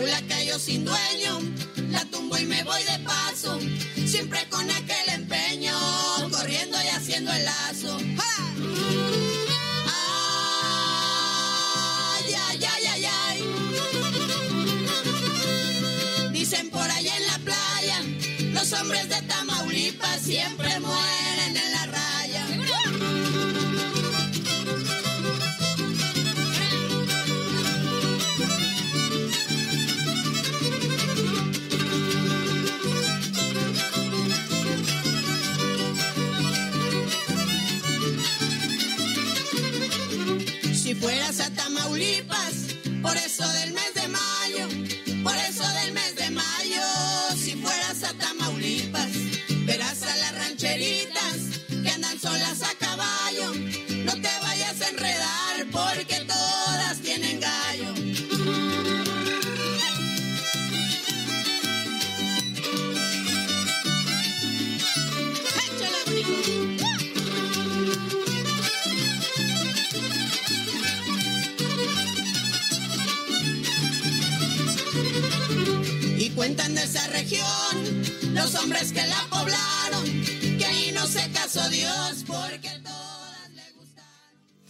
Mula cayó sin dueño, la tumbo y me voy de paso, siempre con aquel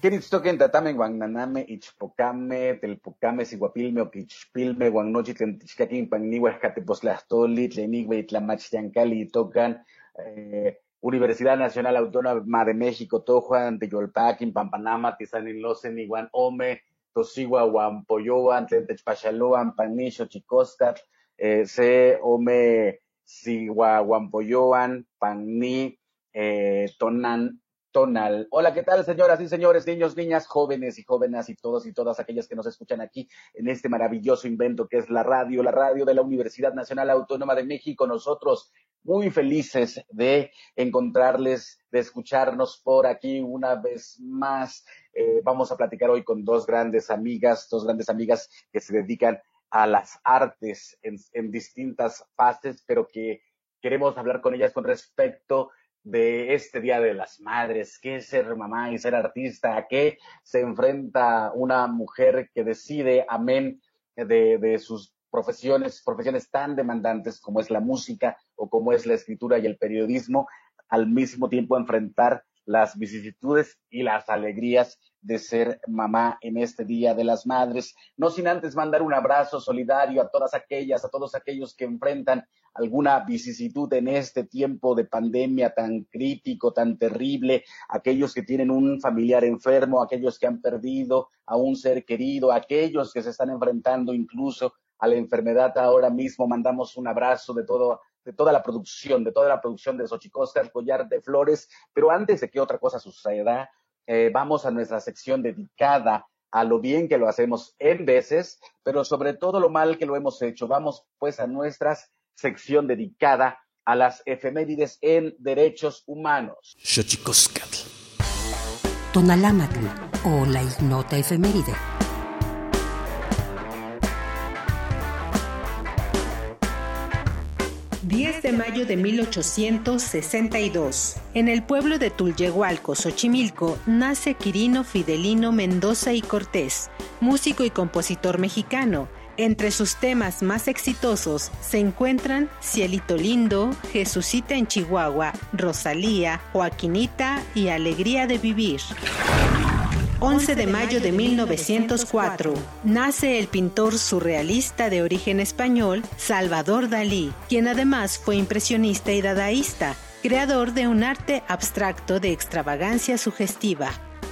Queritztoquen tatamen guananame ichpocame, telpocame, siguapilme, oquichpilme, guannochi, tlentichcaquin, pannihuas, cateposlastoli, tlenigüe, tlamachtiancali, tocan, eh, Universidad Nacional Autónoma de México, Tojuan, Teyolpaquin, Pampanama, Tizaninlosen, Iguan Ome, Tosigua, Huampoyoan, Tlentechpachaloan, Panisho, Chicoscat, eh, Se, Ome, Sigua, Huampoyoan, Panni, eh, Tonan, Tonal. Hola, ¿qué tal, señoras y señores, niños, niñas, jóvenes y jóvenes y todos y todas aquellas que nos escuchan aquí en este maravilloso invento que es la radio, la radio de la Universidad Nacional Autónoma de México. Nosotros muy felices de encontrarles, de escucharnos por aquí una vez más. Eh, vamos a platicar hoy con dos grandes amigas, dos grandes amigas que se dedican a las artes en, en distintas fases, pero que queremos hablar con ellas con respecto de este Día de las Madres, qué es ser mamá y ser artista, a qué se enfrenta una mujer que decide, amén, de, de sus profesiones, profesiones tan demandantes como es la música o como es la escritura y el periodismo, al mismo tiempo enfrentar las vicisitudes y las alegrías de ser mamá en este Día de las Madres. No sin antes mandar un abrazo solidario a todas aquellas, a todos aquellos que enfrentan alguna vicisitud en este tiempo de pandemia tan crítico, tan terrible, aquellos que tienen un familiar enfermo, aquellos que han perdido a un ser querido, aquellos que se están enfrentando incluso a la enfermedad ahora mismo. Mandamos un abrazo de todo de toda la producción, de toda la producción de Xochicosca, Collar de Flores. Pero antes de que otra cosa suceda, eh, vamos a nuestra sección dedicada a lo bien que lo hacemos en veces, pero sobre todo lo mal que lo hemos hecho. Vamos pues a nuestra sección dedicada a las efemérides en derechos humanos. Tonalámatl o la ignota efeméride. 10 de mayo de 1862. En el pueblo de Tulyehualco, Xochimilco, nace Quirino Fidelino Mendoza y Cortés, músico y compositor mexicano. Entre sus temas más exitosos se encuentran Cielito Lindo, Jesucita en Chihuahua, Rosalía, Joaquinita y Alegría de Vivir. 11 de mayo de 1904, nace el pintor surrealista de origen español Salvador Dalí, quien además fue impresionista y dadaísta, creador de un arte abstracto de extravagancia sugestiva,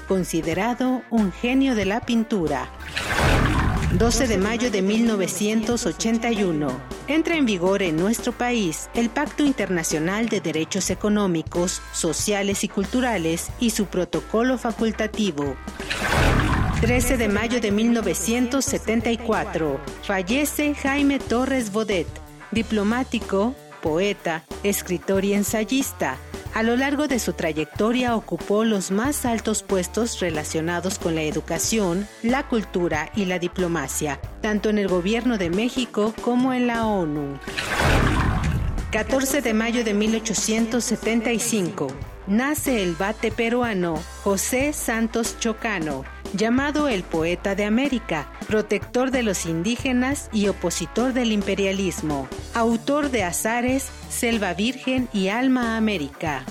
considerado un genio de la pintura. 12 de mayo de 1981. Entra en vigor en nuestro país el Pacto Internacional de Derechos Económicos, Sociales y Culturales y su protocolo facultativo. 13 de mayo de 1974. Fallece Jaime Torres Bodet, diplomático, poeta, escritor y ensayista a lo largo de su trayectoria ocupó los más altos puestos relacionados con la educación, la cultura y la diplomacia, tanto en el gobierno de México como en la ONU. 14 de mayo de 1875. Nace el bate peruano José Santos Chocano, llamado el poeta de América, protector de los indígenas y opositor del imperialismo, autor de Azares, Selva Virgen y Alma América.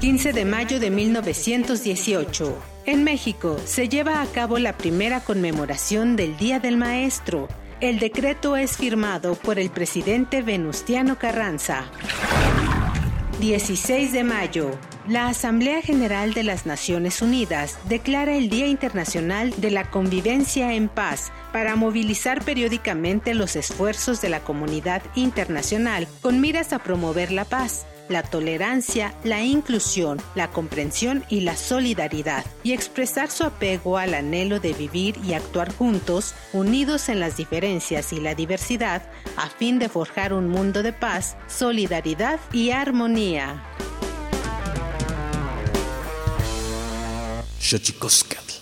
15 de mayo de 1918. En México se lleva a cabo la primera conmemoración del Día del Maestro. El decreto es firmado por el presidente Venustiano Carranza. 16 de mayo. La Asamblea General de las Naciones Unidas declara el Día Internacional de la Convivencia en Paz para movilizar periódicamente los esfuerzos de la comunidad internacional con miras a promover la paz, la tolerancia, la inclusión, la comprensión y la solidaridad, y expresar su apego al anhelo de vivir y actuar juntos, unidos en las diferencias y la diversidad, a fin de forjar un mundo de paz, solidaridad y armonía. Xochicoscatl.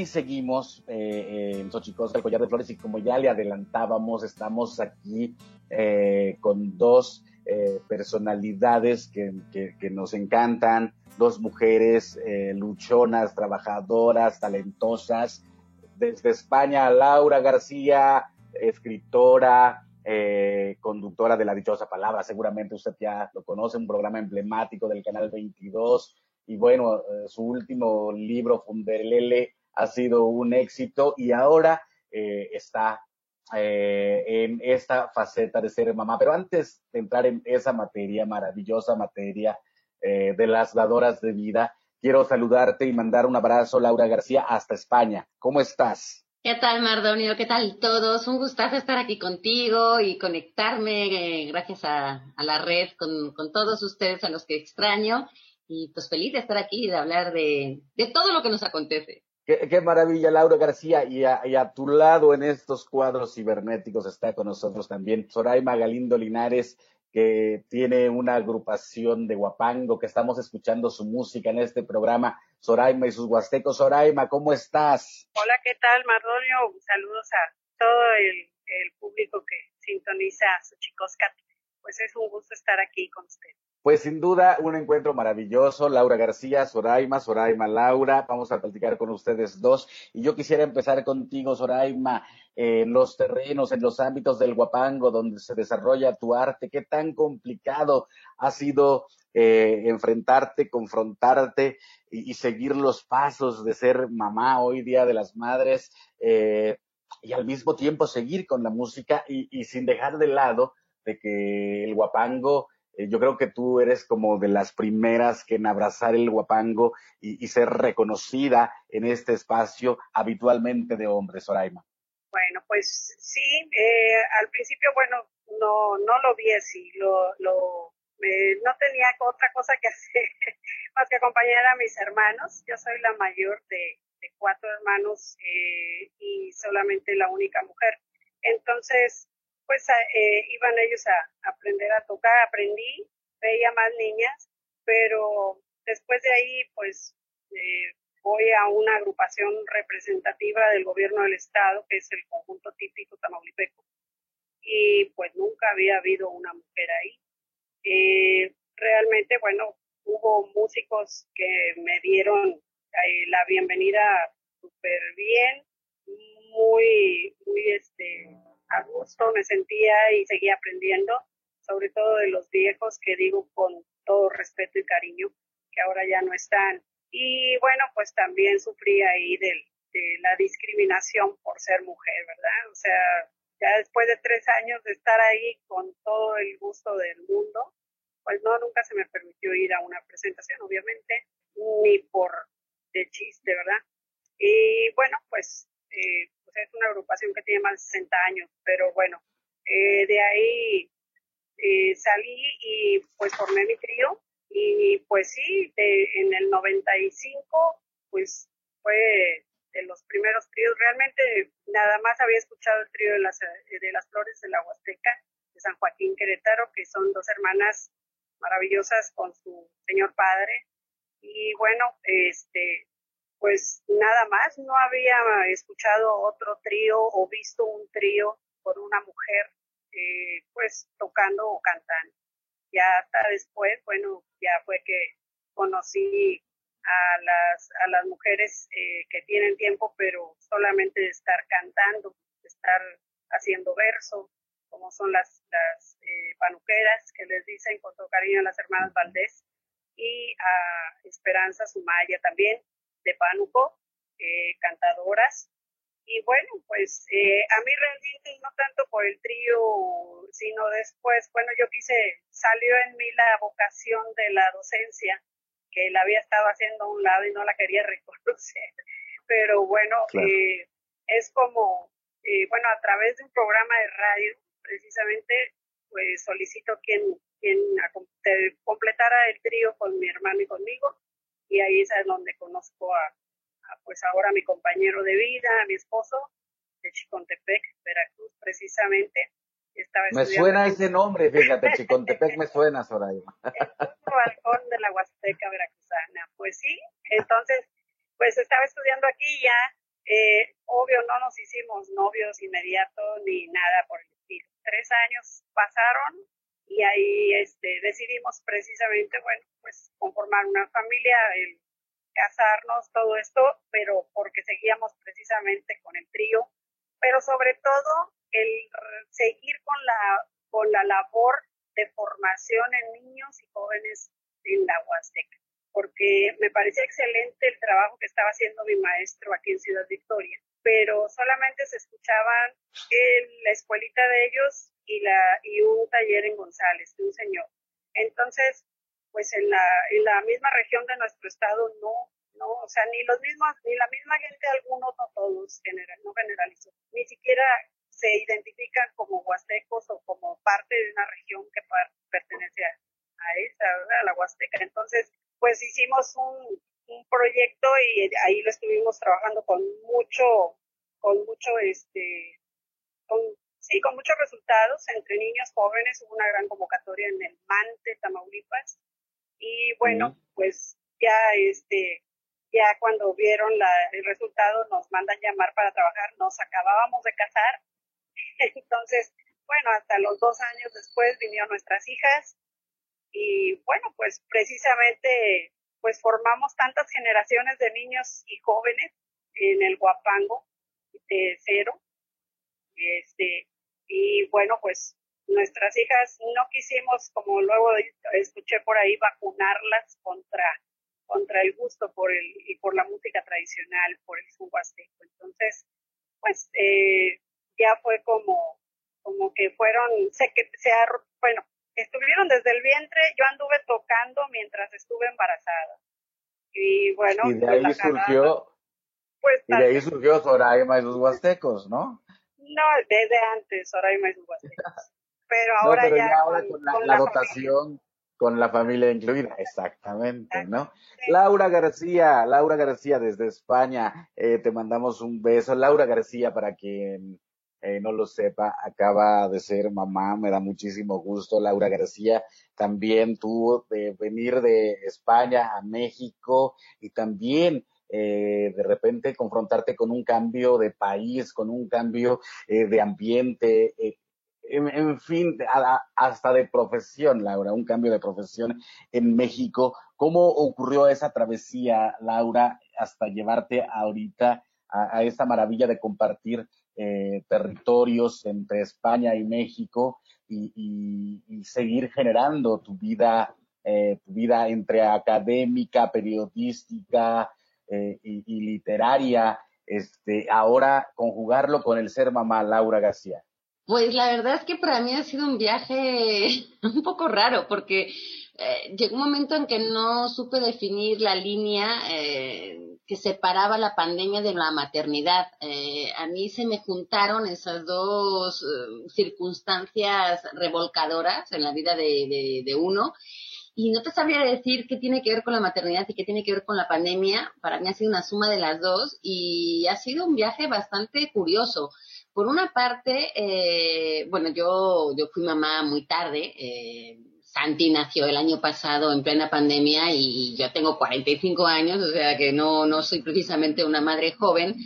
Y seguimos eh, eh, en Xochicosca, el collar de flores, y como ya le adelantábamos, estamos aquí eh, con dos eh, personalidades que, nos encantan, dos mujeres luchonas, trabajadoras, talentosas. Desde España, Laura García, escritora, conductora de La Dichosa Palabra, seguramente usted ya lo conoce, un programa emblemático del Canal 22 y bueno, su último libro, Funderlele, ha sido un éxito y ahora eh, está eh, en esta faceta de ser mamá. Pero antes de entrar en esa materia, maravillosa materia eh, de las dadoras de vida, quiero saludarte y mandar un abrazo, Laura García, hasta España. ¿Cómo estás? ¿Qué tal, Mardonio? ¿Qué tal todos? Un gustazo estar aquí contigo y conectarme gracias a, la red con, todos ustedes a los que extraño. Y pues feliz de estar aquí y de hablar de todo lo que nos acontece. Qué, maravilla, Laura García. Y a, a tu lado en estos cuadros cibernéticos está con nosotros también Soraima Galindo Linares, que tiene una agrupación de Huapango, que estamos escuchando su música en este programa. Soraima y sus huastecos. Soraima, ¿cómo estás? Hola, ¿qué tal, Mardonio? Saludos a todo el, público que sintoniza Xochicoscat. Pues es un gusto estar aquí con usted. Pues sin duda un encuentro maravilloso. Laura García, Soraima, Soraima, Laura. Vamos a platicar con ustedes dos. Y yo quisiera empezar contigo, Soraima, en los terrenos, en los ámbitos del Guapango, donde se desarrolla tu arte. ¿Qué tan complicado ha sido eh, enfrentarte, confrontarte y, seguir los pasos de ser mamá hoy día de las madres eh, y al mismo tiempo seguir con la música y, y sin dejar de lado de que el guapango eh, yo creo que tú eres como de las primeras que en abrazar el guapango y, ser reconocida en este espacio habitualmente de hombres, Soraima. Bueno, pues sí, eh, al principio, bueno, no, no lo vi así, lo, lo, no tenía otra cosa que hacer más que acompañar a mis hermanos. Yo soy la mayor de, cuatro hermanos eh, y solamente la única mujer. Entonces, pues eh, iban ellos a, aprender a tocar, aprendí, veía más niñas, pero después de ahí pues eh, voy a una agrupación representativa del gobierno del estado, que es el conjunto típico tamaulipeco, y pues nunca había habido una mujer ahí. Eh, realmente, bueno, hubo músicos que me dieron la bienvenida súper bien, muy, muy este, a gusto me sentía y seguía aprendiendo, sobre todo de los viejos que digo con todo respeto y cariño, que ahora ya no están. Y bueno, pues también sufrí ahí de, de la discriminación por ser mujer, ¿verdad? O sea, ya después de tres años de estar ahí con todo el gusto del mundo, pues no, nunca se me permitió ir a una presentación, obviamente, ni por de chiste, ¿verdad? Y bueno, pues eh, es una agrupación que tiene más de 60 años, pero bueno, eh, de ahí eh, salí y pues formé mi trío y pues sí, en el 95 pues fue de los primeros tríos, realmente nada más había escuchado el trío de las, de las flores de la Huasteca, de San Joaquín Querétaro, que son dos hermanas maravillosas con su señor padre. Y bueno, este, pues nada más, no había escuchado otro trío o visto un trío con una mujer eh, pues tocando o cantando. Ya hasta después, bueno, ya fue que conocí a las, a las mujeres eh, que tienen tiempo, pero solamente de estar cantando, de estar haciendo verso, como son las, las eh, panuqueras que les dicen con todo cariño a las hermanas Valdés, y a Esperanza Sumaya también, de Pánuco, eh, cantadoras. Y bueno, pues eh, a mí realmente no tanto por el trío, sino después, bueno, yo quise, salió en mí la vocación de la docencia, que la había estado haciendo a un lado y no la quería reconocer. Pero bueno, eh, es como, bueno, a través de un programa de radio, precisamente, pues solicito quien, quien completara el trío con mi hermano y conmigo y ahí es donde conozco a, pues ahora mi compañero de vida, a mi esposo, de Chicontepec, Veracruz, precisamente. Estaba me suena ese nombre, fíjate, Chicontepec me suena, Soraya. El balcón de la Huasteca Veracruzana. Pues sí, entonces, pues estaba estudiando aquí ya. Eh, obvio, no nos hicimos novios inmediatos ni nada por el estilo. Tres años pasaron y ahí este, decidimos precisamente, bueno, pues conformar una familia, el casarnos, todo esto, pero porque seguíamos precisamente con el trío, pero sobre todo el seguir con la, con la labor de formación en niños y jóvenes en la Huasteca, porque me parecía excelente el trabajo que estaba haciendo mi maestro aquí en Ciudad Victoria, pero solamente se escuchaban en la escuelita de ellos y, la, y un taller en González, de un señor. Entonces, pues en la, en la misma región de nuestro estado no, no, o sea, ni los mismos, ni la misma gente, algunos, no todos, general, no generalizo, ni siquiera se identifican como huastecos o como parte de una región que pertenece a, a esa, a la huasteca. Entonces, pues hicimos un, un proyecto y ahí lo estuvimos trabajando con mucho, con mucho, este, con Sí, con muchos resultados. Entre niños jóvenes, hubo una gran convocatoria en el Mante, Tamaulipas, y bueno, pues ya este, ya cuando vieron la, el resultado nos mandan llamar para trabajar, nos acabábamos de casar, entonces, bueno, hasta los dos años después vinieron nuestras hijas, y bueno, pues precisamente, pues formamos tantas generaciones de niños y jóvenes en el Guapango de cero, este, y bueno, pues nuestras hijas no quisimos, como luego escuché por ahí, vacunarlas contra contra el gusto por el y por la música tradicional, por el son Entonces, pues eh, ya fue como como que fueron, sé que se bueno, estuvieron desde el vientre, yo anduve tocando mientras estuve embarazada. Y bueno, y de pues, ahí surgió, pues, y de ahí surgió Soraima y sus huastecos, ¿no? No, desde antes, Soraima y sus huastecos. Pero ahora ya, con, la, dotación, con la familia incluida, exactamente, ¿no? Laura García, Laura García desde España, eh, te mandamos un beso. Laura García, para quien eh, no lo sepa, acaba de ser mamá, me da muchísimo gusto. Laura García también tuvo de venir de España a México y también eh, de repente confrontarte con un cambio de país, con un cambio eh, de ambiente, eh, en, fin, hasta de profesión, Laura, un cambio de profesión en México. ¿Cómo ocurrió esa travesía, Laura, hasta llevarte ahorita a, a esta maravilla de compartir territorios entre España y México y, seguir generando tu vida, tu vida entre académica, periodística eh, y, literaria, este, ahora conjugarlo con el ser mamá Laura García. Pues la verdad es que para mí ha sido un viaje un poco raro porque llegó un momento en que no supe definir la línea que separaba la pandemia de la maternidad. Eh, a mí se me juntaron esas dos eh, circunstancias revolcadoras en la vida de, de, uno. Y no te sabría decir qué tiene que ver con la maternidad y qué tiene que ver con la pandemia. Para mí ha sido una suma de las dos y ha sido un viaje bastante curioso. Por una parte, eh, bueno, yo, yo fui mamá muy tarde. Eh, Santi nació el año pasado en plena pandemia y yo tengo 45 años, o sea que no, no soy precisamente una madre joven.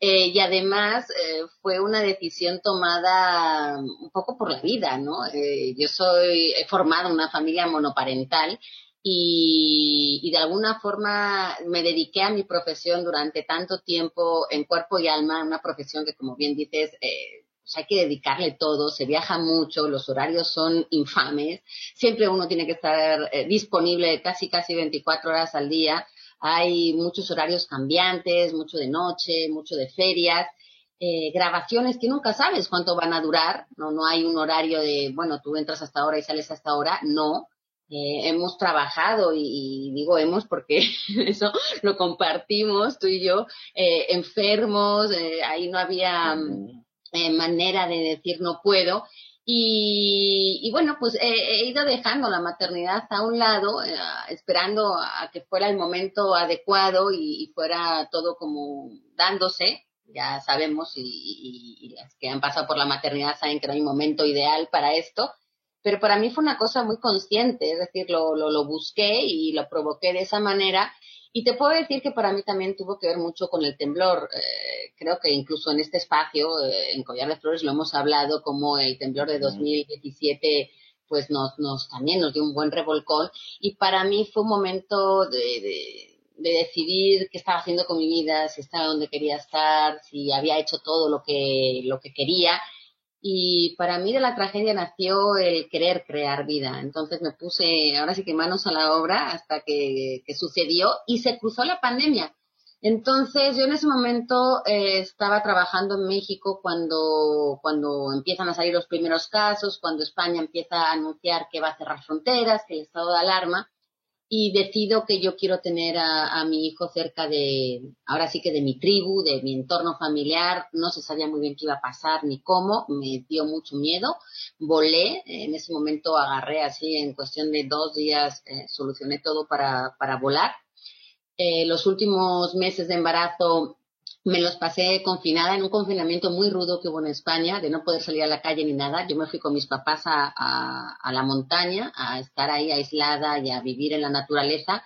Eh, y además eh, fue una decisión tomada un poco por la vida, ¿no? Eh, yo soy, he formado una familia monoparental y, y, de alguna forma me dediqué a mi profesión durante tanto tiempo en cuerpo y alma, una profesión que como bien dices, eh, pues hay que dedicarle todo, se viaja mucho, los horarios son infames, siempre uno tiene que estar eh, disponible casi casi 24 horas al día, hay muchos horarios cambiantes, mucho de noche, mucho de ferias, eh, grabaciones que nunca sabes cuánto van a durar, no, no hay un horario de, bueno, tú entras hasta ahora y sales hasta ahora, no. Eh, hemos trabajado y, digo hemos porque eso lo compartimos tú y yo, enfermos, ahí no había eh, manera de decir no puedo. Y, bueno, pues he, ido dejando la maternidad a un lado, eh, esperando a que fuera el momento adecuado y, fuera todo como dándose. Ya sabemos y, las que han pasado por la maternidad saben que no hay momento ideal para esto. Pero para mí fue una cosa muy consciente, es decir, lo, lo busqué y lo provoqué de esa manera y te puedo decir que para mí también tuvo que ver mucho con el temblor. Eh, creo que incluso en este espacio, eh, en Collar de Flores, lo hemos hablado como el temblor de 2017 pues nos, nos también nos dio un buen revolcón y para mí fue un momento de, de, de, decidir qué estaba haciendo con mi vida, si estaba donde quería estar, si había hecho todo lo que, lo que quería y para mí de la tragedia nació el querer crear vida. Entonces me puse ahora sí que manos a la obra hasta que, sucedió y se cruzó la pandemia. Entonces yo en ese momento eh, estaba trabajando en México cuando, cuando empiezan a salir los primeros casos, cuando España empieza a anunciar que va a cerrar fronteras, que el estado de alarma y decido que yo quiero tener a, mi hijo cerca de, ahora sí que de mi tribu, de mi entorno familiar, no se sabía muy bien qué iba a pasar ni cómo, me dio mucho miedo, volé, en ese momento agarré así en cuestión de dos días, eh, solucioné todo para, para volar. Eh, los últimos meses de embarazo me los pasé confinada en un confinamiento muy rudo que hubo en España, de no poder salir a la calle ni nada. Yo me fui con mis papás a, la montaña, a estar ahí aislada y a vivir en la naturaleza,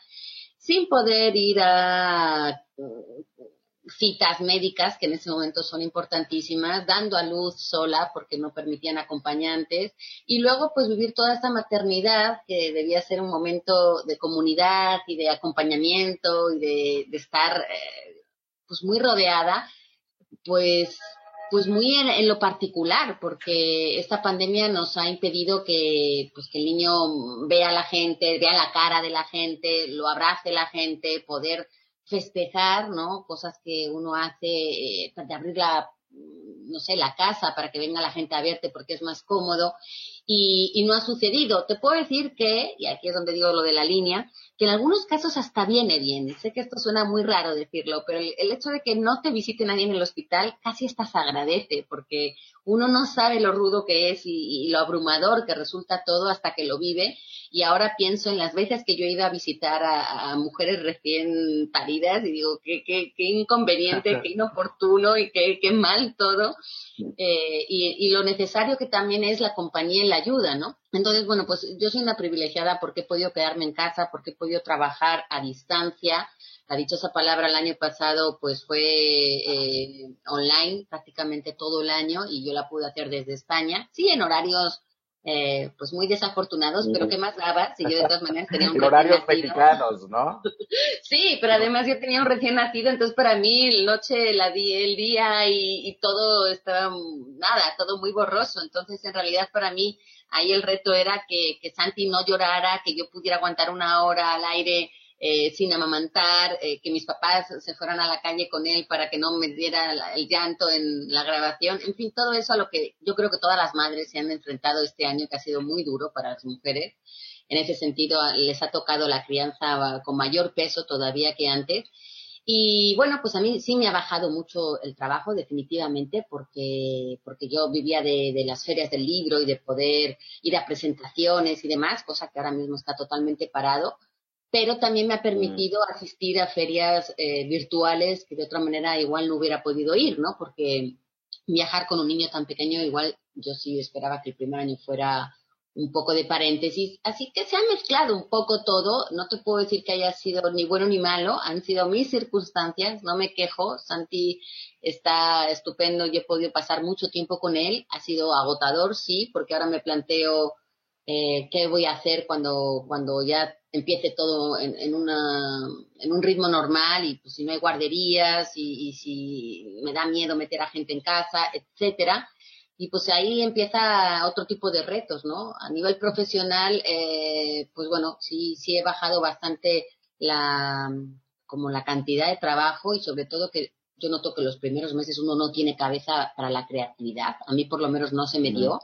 sin poder ir a mm, citas médicas, que en ese momento son importantísimas, dando a luz sola porque no permitían acompañantes, y luego pues vivir toda esta maternidad que debía ser un momento de comunidad y de acompañamiento y de, de estar... Eh, pues muy rodeada, pues pues muy en, lo particular, porque esta pandemia nos ha impedido que, pues, que el niño vea a la gente, vea la cara de la gente, lo abrace la gente, poder festejar, ¿no? Cosas que uno hace, eh, de abrir la, no sé, la casa para que venga la gente a porque es más cómodo y, y no ha sucedido. Te puedo decir que, y aquí es donde digo lo de la línea, que en algunos casos hasta viene bien. Sé que esto suena muy raro decirlo, pero el, hecho de que no te visite nadie en el hospital casi hasta se agradece, porque uno no sabe lo rudo que es y, lo abrumador que resulta todo hasta que lo vive. Y ahora pienso en las veces que yo he ido a visitar a, mujeres recién paridas y digo, qué, qué, qué inconveniente, qué inoportuno y qué, qué mal todo. Eh, y, y, lo necesario que también es la compañía y la ayuda, ¿no? Entonces, bueno, pues yo soy una privilegiada porque he podido quedarme en casa, porque he podido trabajar a distancia, la dichosa palabra el año pasado pues fue eh, online prácticamente todo el año y yo la pude hacer desde España, sí en horarios eh, pues muy desafortunados, pero ¿qué más daba si yo de todas maneras tenía un horarios mexicanos, ¿no? sí, pero además yo tenía un recién nacido, entonces para mí el noche, la di, el día y, y todo estaba, nada, todo muy borroso, entonces en realidad para mí ahí el reto era que, que Santi no llorara, que yo pudiera aguantar una hora al aire eh, sin amamantar, eh, que mis papás se fueran a la calle con él para que no me diera el llanto en la grabación, en fin, todo eso a lo que yo creo que todas las madres se han enfrentado este año, que ha sido muy duro para las mujeres. En ese sentido, les ha tocado la crianza con mayor peso todavía que antes. Y bueno, pues a mí sí me ha bajado mucho el trabajo, definitivamente, porque, porque yo vivía de, de, las ferias del libro y de poder ir a presentaciones y demás, cosa que ahora mismo está totalmente parado pero también me ha permitido asistir a ferias eh, virtuales que de otra manera igual no hubiera podido ir, ¿no? Porque viajar con un niño tan pequeño, igual yo sí esperaba que el primer año fuera un poco de paréntesis. Así que se ha mezclado un poco todo. No te puedo decir que haya sido ni bueno ni malo. Han sido mis circunstancias. No me quejo. Santi está estupendo. Yo he podido pasar mucho tiempo con él. Ha sido agotador, sí, porque ahora me planteo eh, qué voy a hacer cuando, cuando ya empiece todo en, en, una, en un ritmo normal y pues, si no hay guarderías y, y, si me da miedo meter a gente en casa, etcétera. Y pues ahí empieza otro tipo de retos, ¿no? A nivel profesional, eh, pues bueno, sí, sí he bajado bastante la, como la cantidad de trabajo y sobre todo que yo noto que los primeros meses uno no tiene cabeza para la creatividad. A mí por lo menos no se me dio.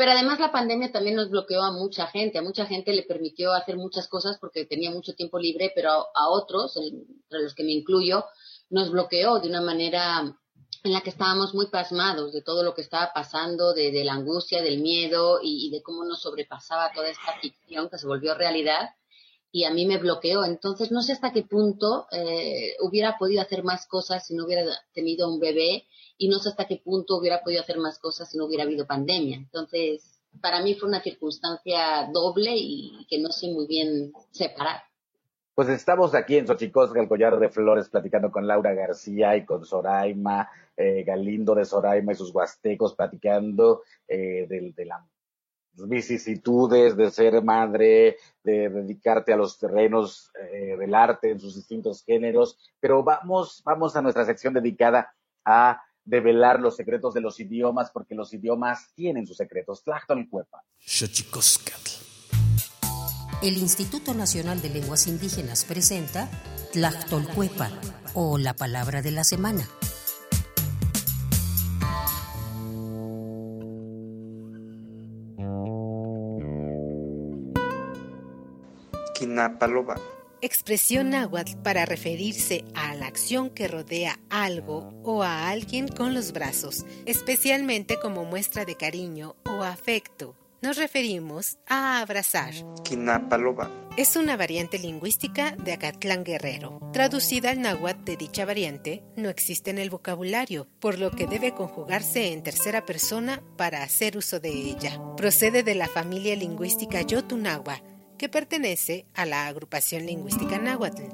Pero además la pandemia también nos bloqueó a mucha gente, a mucha gente le permitió hacer muchas cosas porque tenía mucho tiempo libre, pero a, otros, entre los que me incluyo, nos bloqueó de una manera en la que estábamos muy pasmados de todo lo que estaba pasando, de, la angustia, del miedo y, de cómo nos sobrepasaba toda esta ficción que se volvió realidad y a mí me bloqueó. Entonces no sé hasta qué punto eh, hubiera podido hacer más cosas si no hubiera tenido un bebé y no sé hasta qué punto hubiera podido hacer más cosas si no hubiera habido pandemia. Entonces, para mí fue una circunstancia doble y que no sé muy bien separar. Pues estamos aquí en Xochicosca, el collar de flores, platicando con Laura García y con Soraima, eh, Galindo de Soraima y sus huastecos, platicando eh, de, de las vicisitudes de ser madre, de dedicarte a los terrenos eh, del arte en sus distintos géneros. Pero vamos, vamos a nuestra sección dedicada a develar los secretos de los idiomas, porque los idiomas tienen sus secretos. Tlachtolcuepa. El Instituto Nacional de Lenguas Indígenas presenta Tlachtolcuepa, o la palabra de la semana. Quinapaloba Expresión náhuatl para referirse a la acción que rodea algo o a alguien con los brazos, especialmente como muestra de cariño o afecto. Nos referimos a abrazar. Quinapaloba. Es una variante lingüística de Acatlán Guerrero. Traducida al náhuatl de dicha variante, no existe en el vocabulario, por lo que debe conjugarse en tercera persona para hacer uso de ella. Procede de la familia lingüística Yotunagua, que pertenece a la agrupación lingüística náhuatl.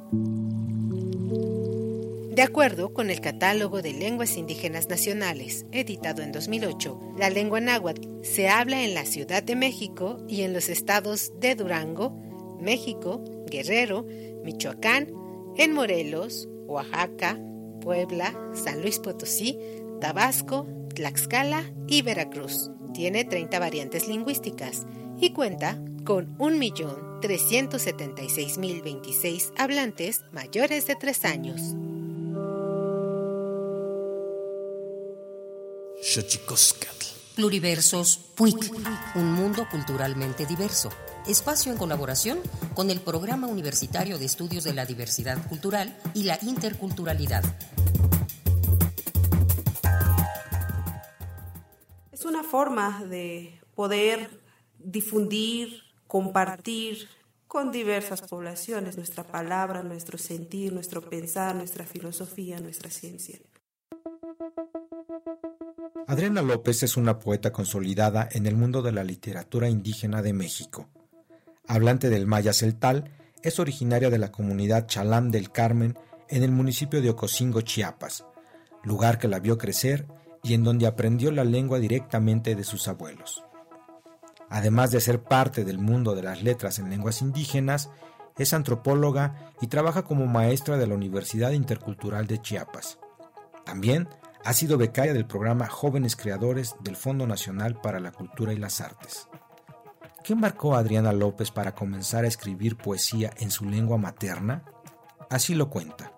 De acuerdo con el Catálogo de Lenguas Indígenas Nacionales, editado en 2008, la lengua náhuatl se habla en la Ciudad de México y en los estados de Durango, México, Guerrero, Michoacán, en Morelos, Oaxaca, Puebla, San Luis Potosí, Tabasco, Tlaxcala y Veracruz. Tiene 30 variantes lingüísticas y cuenta con 1.376.026 hablantes mayores de 3 años. Pluriversos PUIC, un mundo culturalmente diverso. Espacio en colaboración con el Programa Universitario de Estudios de la Diversidad Cultural y la Interculturalidad. Es una forma de poder difundir, compartir con diversas poblaciones nuestra palabra, nuestro sentir, nuestro pensar, nuestra filosofía, nuestra ciencia. Adriana López es una poeta consolidada en el mundo de la literatura indígena de México. Hablante del maya celtal, es originaria de la comunidad Chalán del Carmen en el municipio de Ocosingo, Chiapas, lugar que la vio crecer y en donde aprendió la lengua directamente de sus abuelos. Además de ser parte del mundo de las letras en lenguas indígenas, es antropóloga y trabaja como maestra de la Universidad Intercultural de Chiapas. También ha sido becaria del programa Jóvenes Creadores del Fondo Nacional para la Cultura y las Artes. ¿Qué marcó a Adriana López para comenzar a escribir poesía en su lengua materna? Así lo cuenta.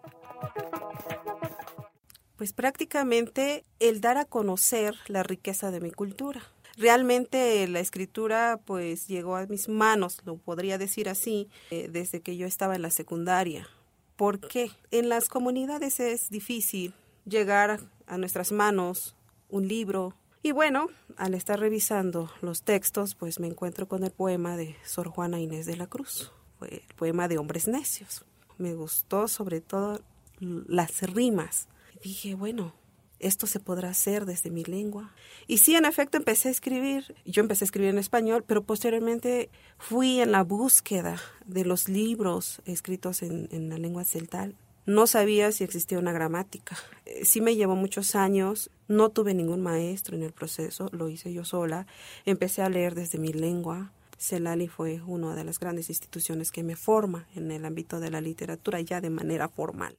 Pues prácticamente el dar a conocer la riqueza de mi cultura. Realmente la escritura pues llegó a mis manos, lo podría decir así, eh, desde que yo estaba en la secundaria. ¿Por qué? En las comunidades es difícil llegar a nuestras manos un libro. Y bueno, al estar revisando los textos, pues me encuentro con el poema de Sor Juana Inés de la Cruz, el poema de Hombres Necios. Me gustó sobre todo las rimas. dije, bueno, esto se podrá hacer desde mi lengua. Y sí, en efecto, empecé a escribir. Yo empecé a escribir en español, pero posteriormente fui en la búsqueda de los libros escritos en, en la lengua celtal no sabía si existía una gramática. Eh, sí me llevó muchos años, no tuve ningún maestro en el proceso, lo hice yo sola. Empecé a leer desde mi lengua. Celali fue una de las grandes instituciones que me forma en el ámbito de la literatura ya de manera formal.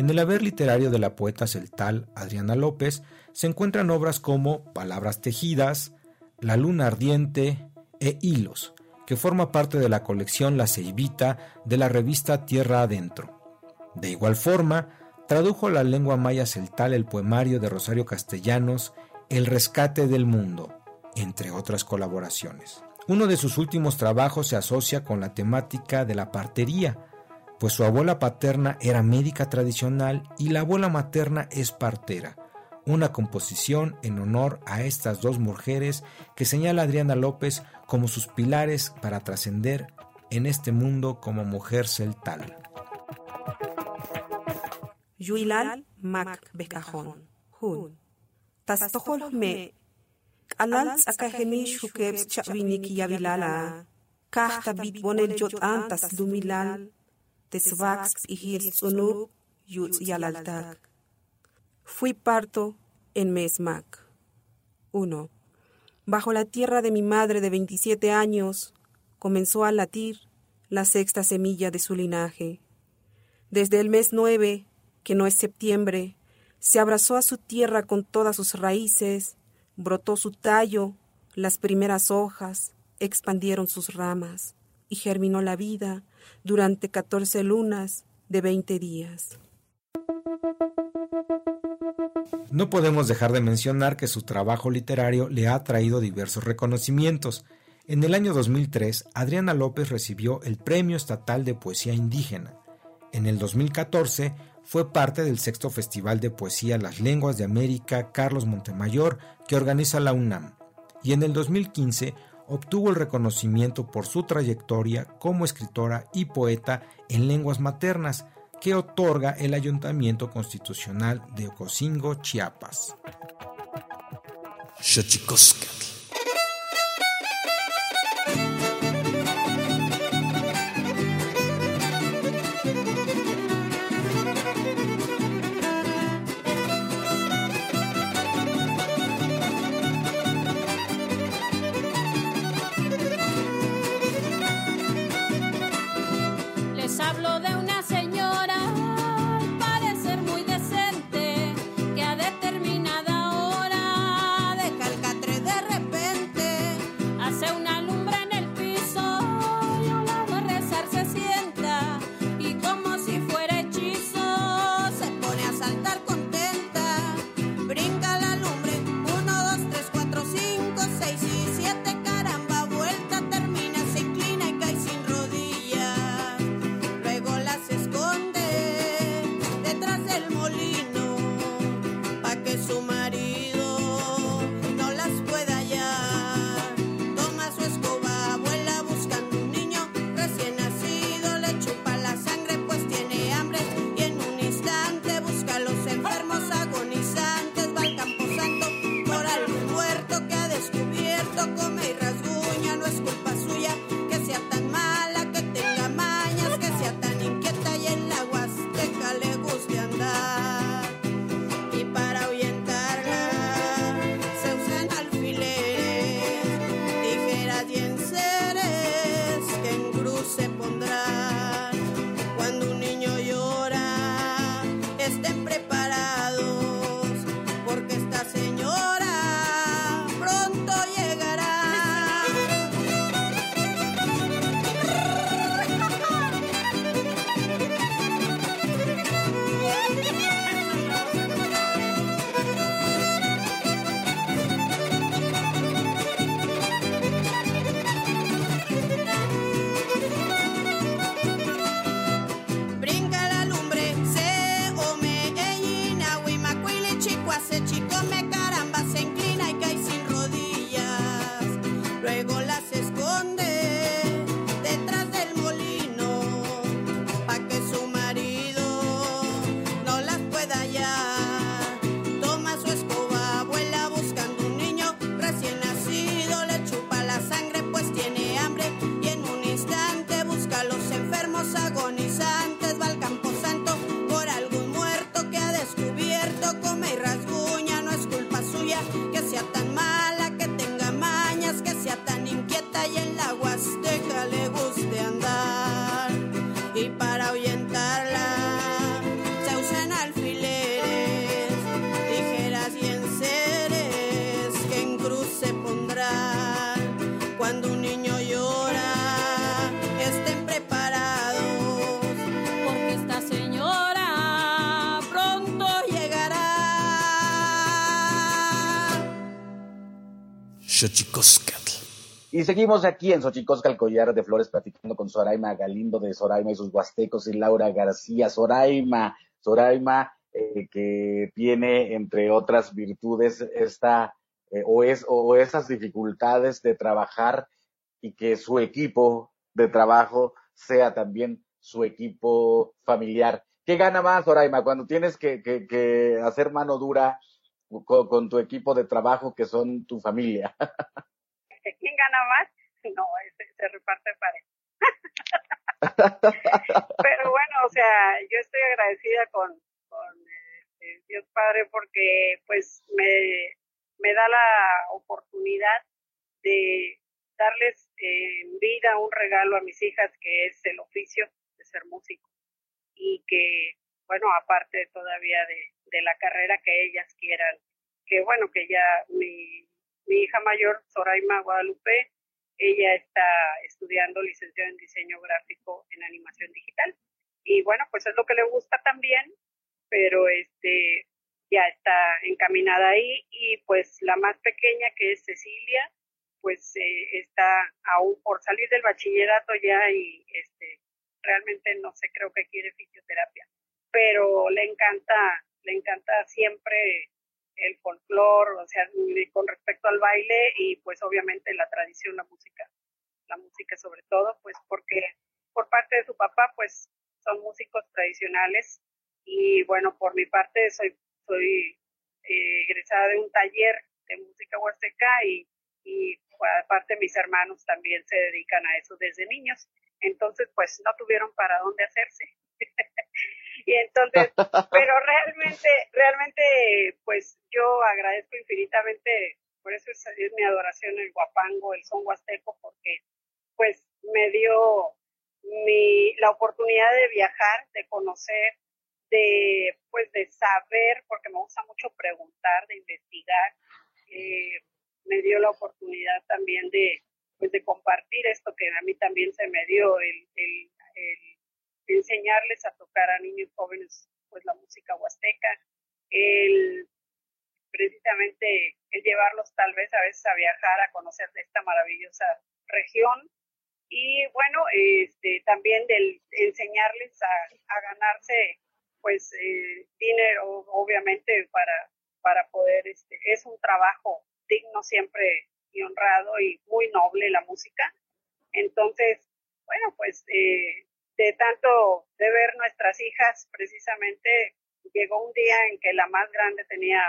En el haber literario de la poeta celtal Adriana López se encuentran obras como Palabras tejidas, La luna ardiente e Hilos, que forma parte de la colección La Ceibita de la revista Tierra Adentro. De igual forma, tradujo la lengua maya celtal el poemario de Rosario Castellanos El rescate del mundo, entre otras colaboraciones. Uno de sus últimos trabajos se asocia con la temática de la partería, pues su abuela paterna era médica tradicional y la abuela materna es partera, una composición en honor a estas dos mujeres que señala Adriana López como sus pilares para trascender en este mundo como mujer celtal. Yuilal Mac Becajón, Hun. Tastohol me. Chavinik yavilala. Kahta bit bonel jot antas lumilal. Tesvax ihir tsunub yut yalaltak. Fui parto en Mesmac. 1. Bajo la tierra de mi madre de 27 años comenzó a latir la sexta semilla de su linaje. Desde el mes 9, que no es septiembre, se abrazó a su tierra con todas sus raíces, brotó su tallo, las primeras hojas, expandieron sus ramas y germinó la vida durante catorce lunas de veinte días. No podemos dejar de mencionar que su trabajo literario le ha traído diversos reconocimientos. En el año 2003, Adriana López recibió el Premio Estatal de Poesía Indígena. En el 2014, fue parte del sexto Festival de Poesía Las Lenguas de América Carlos Montemayor que organiza la UNAM. Y en el 2015 obtuvo el reconocimiento por su trayectoria como escritora y poeta en lenguas maternas, que otorga el Ayuntamiento Constitucional de Ocosingo, Chiapas. Y seguimos aquí en Xochicosca, el collar de flores, platicando con Soraima Galindo de Soraima y sus huastecos y Laura García. Soraima, Soraima, eh, que tiene, entre otras virtudes, esta, eh, o, es, o esas dificultades de trabajar y que su equipo de trabajo sea también su equipo familiar. ¿Qué gana más, Soraima, cuando tienes que, que, que hacer mano dura con, tu equipo de trabajo que son tu familia? ¿Quién gana más? No, se reparte parejo. Pero bueno, o sea, yo estoy agradecida con, con eh, Dios Padre porque pues me, me da la oportunidad de darles en vida un regalo a mis hijas que es el oficio de ser músico y que bueno aparte todavía de, de la carrera que ellas quieran que bueno que ya mi, mi hija mayor Soraima Guadalupe ella está estudiando licenciado en diseño gráfico en animación digital. Y bueno pues es lo que le gusta también pero este ya está encaminada ahí. Y pues la más pequeña que es Cecilia pues eh, está aún por salir del bachillerato ya y este realmente no sé creo que quiere fisioterapia. Pero le encanta le encanta siempre el folclore o sea con respecto al baile y pues obviamente la tradición la música la música sobre todo pues porque por parte de su papá pues son músicos tradicionales y bueno por mi parte soy soy eh, egresada de un taller de música huasteca y, y aparte mis hermanos también se dedican a eso desde niños. Entonces, pues no tuvieron para dónde hacerse. y entonces, pero realmente, pues yo agradezco infinitamente, por eso es, mi adoración el guapango, el son huasteco, porque pues me dio mi, la oportunidad de viajar, de conocer, de pues de saber, porque me gusta mucho preguntar, de investigar, eh, me dio la oportunidad también de, pues, de compartir esto que a mí también se me dio, el, el, enseñarles a tocar a niños jóvenes pues la música huasteca, el precisamente el llevarlos tal vez a veces a viajar, a conocer esta maravillosa región y bueno, este, también del enseñarles a, a ganarse pues eh, dinero obviamente para, para poder, este, es un trabajo digno siempre y honrado y muy noble la música. Entonces, bueno, pues eh, de tanto de ver nuestras hijas, precisamente llegó un día en que la más grande tenía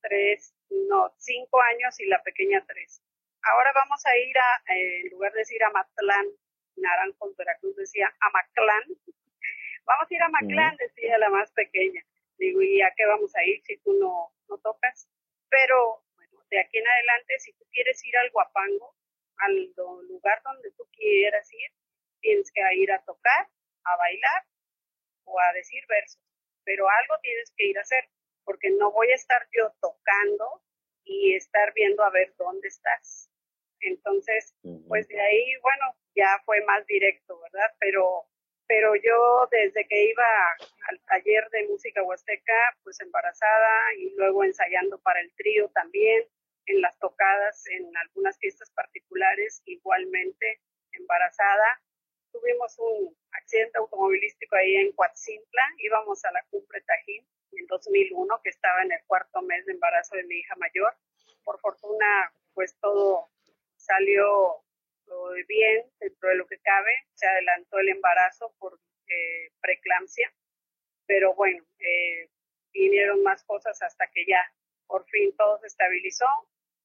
tres, no, cinco años y la pequeña tres. Ahora vamos a ir a, en lugar de decir a Matlán, Naranjo, Veracruz decía a Maclán. Vamos a ir a Maclán, decía la más pequeña. Digo, ¿y a qué vamos a ir si tú no, no tocas? Pero de aquí en adelante, si tú quieres ir al Guapango, al lugar donde tú quieras ir, tienes que ir a tocar, a bailar o a decir versos. Pero algo tienes que ir a hacer, porque no voy a estar yo tocando y estar viendo a ver dónde estás. Entonces, pues de ahí, bueno, ya fue más directo, ¿verdad? Pero, pero yo desde que iba al taller de música huasteca, pues embarazada y luego ensayando para el trío también, en las tocadas, en algunas fiestas particulares, igualmente embarazada. Tuvimos un accidente automovilístico ahí en Coatzintla, íbamos a la cumbre Tajín en 2001, que estaba en el cuarto mes de embarazo de mi hija mayor. Por fortuna, pues todo salió bien dentro de lo que cabe. Se adelantó el embarazo por eh, preeclampsia, pero bueno, eh, vinieron más cosas hasta que ya por fin todo se estabilizó